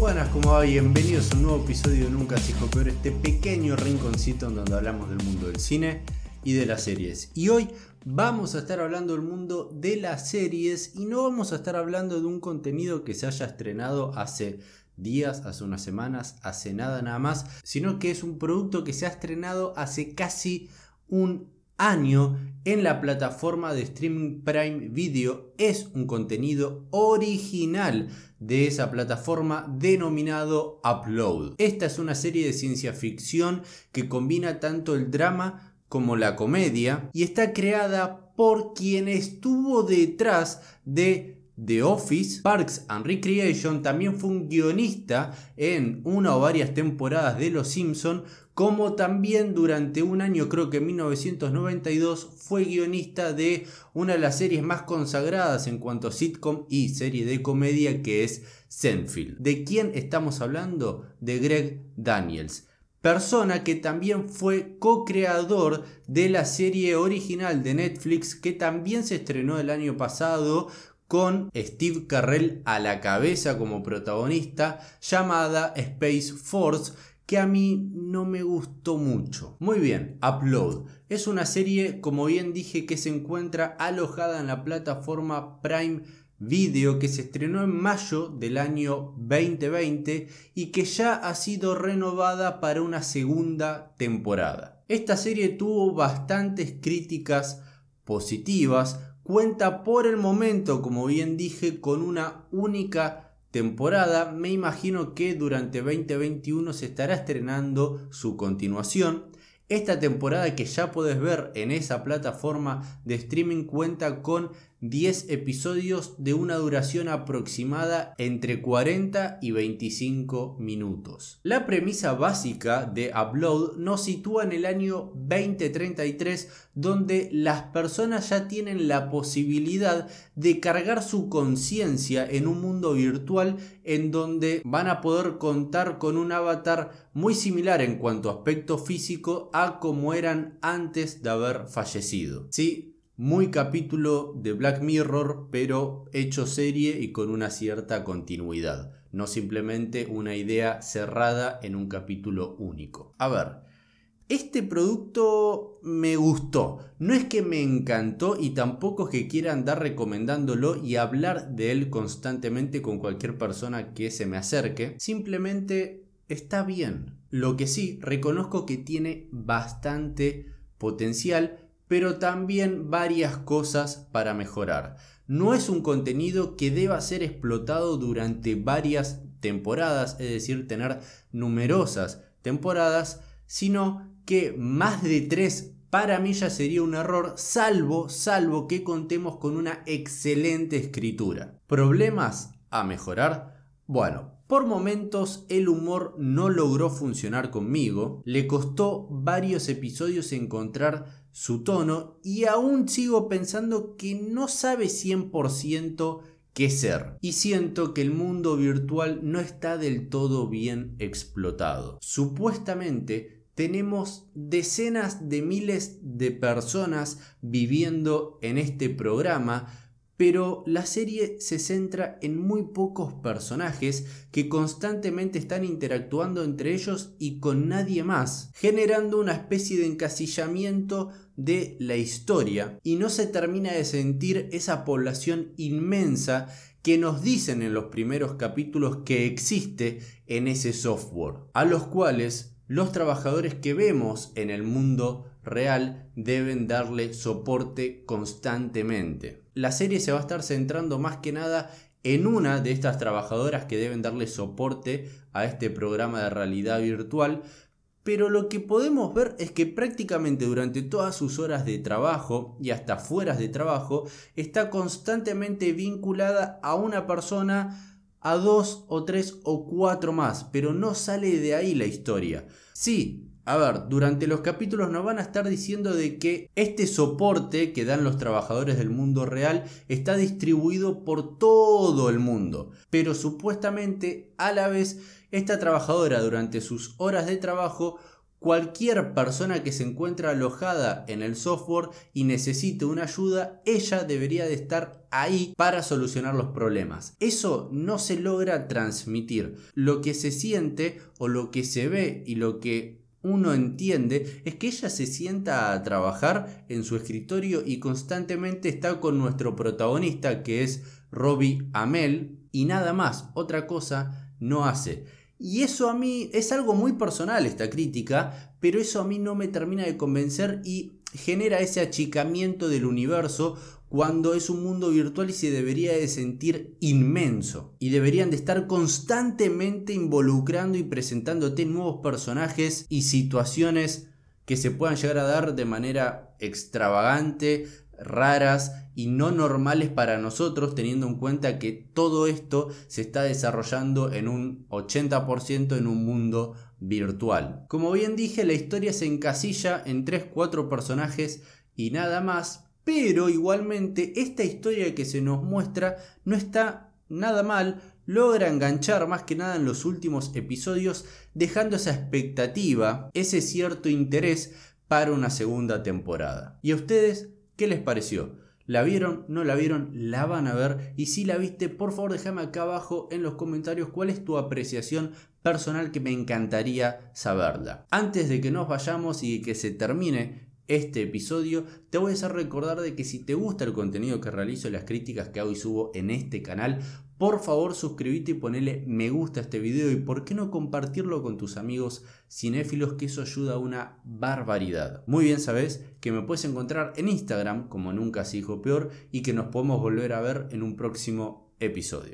Buenas, ¿cómo va? Bienvenidos a un nuevo episodio de Nunca se Peor, este pequeño rinconcito en donde hablamos del mundo del cine y de las series. Y hoy vamos a estar hablando del mundo de las series y no vamos a estar hablando de un contenido que se haya estrenado hace días, hace unas semanas, hace nada nada más, sino que es un producto que se ha estrenado hace casi un año en la plataforma de streaming Prime Video. Es un contenido original de esa plataforma denominado Upload. Esta es una serie de ciencia ficción que combina tanto el drama como la comedia y está creada por quien estuvo detrás de The Office, Parks and Recreation, también fue un guionista en una o varias temporadas de Los Simpson, como también durante un año, creo que en 1992, fue guionista de una de las series más consagradas en cuanto a sitcom y serie de comedia que es Seinfeld. ¿De quién estamos hablando? De Greg Daniels persona que también fue co-creador de la serie original de Netflix que también se estrenó el año pasado con Steve Carrell a la cabeza como protagonista, llamada Space Force, que a mí no me gustó mucho. Muy bien, Upload. Es una serie, como bien dije, que se encuentra alojada en la plataforma Prime Video que se estrenó en mayo del año 2020 y que ya ha sido renovada para una segunda temporada. Esta serie tuvo bastantes críticas positivas, Cuenta por el momento, como bien dije, con una única temporada. Me imagino que durante 2021 se estará estrenando su continuación. Esta temporada que ya puedes ver en esa plataforma de streaming cuenta con 10 episodios de una duración aproximada entre 40 y 25 minutos. La premisa básica de Upload nos sitúa en el año 2033 donde las personas ya tienen la posibilidad de cargar su conciencia en un mundo virtual en donde van a poder contar con un avatar muy similar en cuanto a aspecto físico a como eran antes de haber fallecido. Sí, muy capítulo de Black Mirror, pero hecho serie y con una cierta continuidad, no simplemente una idea cerrada en un capítulo único. A ver, este producto me gustó, no es que me encantó y tampoco es que quiera andar recomendándolo y hablar de él constantemente con cualquier persona que se me acerque, simplemente está bien. Lo que sí, reconozco que tiene bastante potencial, pero también varias cosas para mejorar. No es un contenido que deba ser explotado durante varias temporadas, es decir, tener numerosas temporadas, sino que más de tres para mí ya sería un error, salvo, salvo que contemos con una excelente escritura. ¿Problemas a mejorar? Bueno, por momentos el humor no logró funcionar conmigo, le costó varios episodios encontrar su tono y aún sigo pensando que no sabe 100% qué ser. Y siento que el mundo virtual no está del todo bien explotado. Supuestamente tenemos decenas de miles de personas viviendo en este programa, pero la serie se centra en muy pocos personajes que constantemente están interactuando entre ellos y con nadie más, generando una especie de encasillamiento de la historia y no se termina de sentir esa población inmensa que nos dicen en los primeros capítulos que existe en ese software, a los cuales los trabajadores que vemos en el mundo real deben darle soporte constantemente. La serie se va a estar centrando más que nada en una de estas trabajadoras que deben darle soporte a este programa de realidad virtual, pero lo que podemos ver es que prácticamente durante todas sus horas de trabajo y hasta fuera de trabajo está constantemente vinculada a una persona, a dos o tres o cuatro más, pero no sale de ahí la historia. Sí, a ver, durante los capítulos nos van a estar diciendo de que este soporte que dan los trabajadores del mundo real está distribuido por todo el mundo. Pero supuestamente a la vez esta trabajadora durante sus horas de trabajo cualquier persona que se encuentra alojada en el software y necesite una ayuda, ella debería de estar ahí para solucionar los problemas. Eso no se logra transmitir. Lo que se siente o lo que se ve y lo que uno entiende es que ella se sienta a trabajar en su escritorio y constantemente está con nuestro protagonista que es Robbie Amel y nada más, otra cosa no hace. Y eso a mí es algo muy personal esta crítica, pero eso a mí no me termina de convencer y genera ese achicamiento del universo cuando es un mundo virtual y se debería de sentir inmenso. Y deberían de estar constantemente involucrando y presentándote nuevos personajes y situaciones que se puedan llegar a dar de manera extravagante, raras y no normales para nosotros, teniendo en cuenta que todo esto se está desarrollando en un 80% en un mundo virtual. Como bien dije, la historia se encasilla en 3-4 personajes y nada más, pero igualmente esta historia que se nos muestra no está nada mal, logra enganchar más que nada en los últimos episodios, dejando esa expectativa, ese cierto interés para una segunda temporada. ¿Y a ustedes ¿Qué les pareció? ¿La vieron? ¿No la vieron? ¿La van a ver? Y si la viste, por favor déjame acá abajo en los comentarios cuál es tu apreciación personal que me encantaría saberla. Antes de que nos vayamos y que se termine este episodio, te voy a hacer recordar de que si te gusta el contenido que realizo y las críticas que hago y subo en este canal, por favor suscríbete y ponele me gusta a este video y por qué no compartirlo con tus amigos cinéfilos que eso ayuda a una barbaridad. Muy bien sabes que me puedes encontrar en Instagram como nunca se dijo peor y que nos podemos volver a ver en un próximo episodio.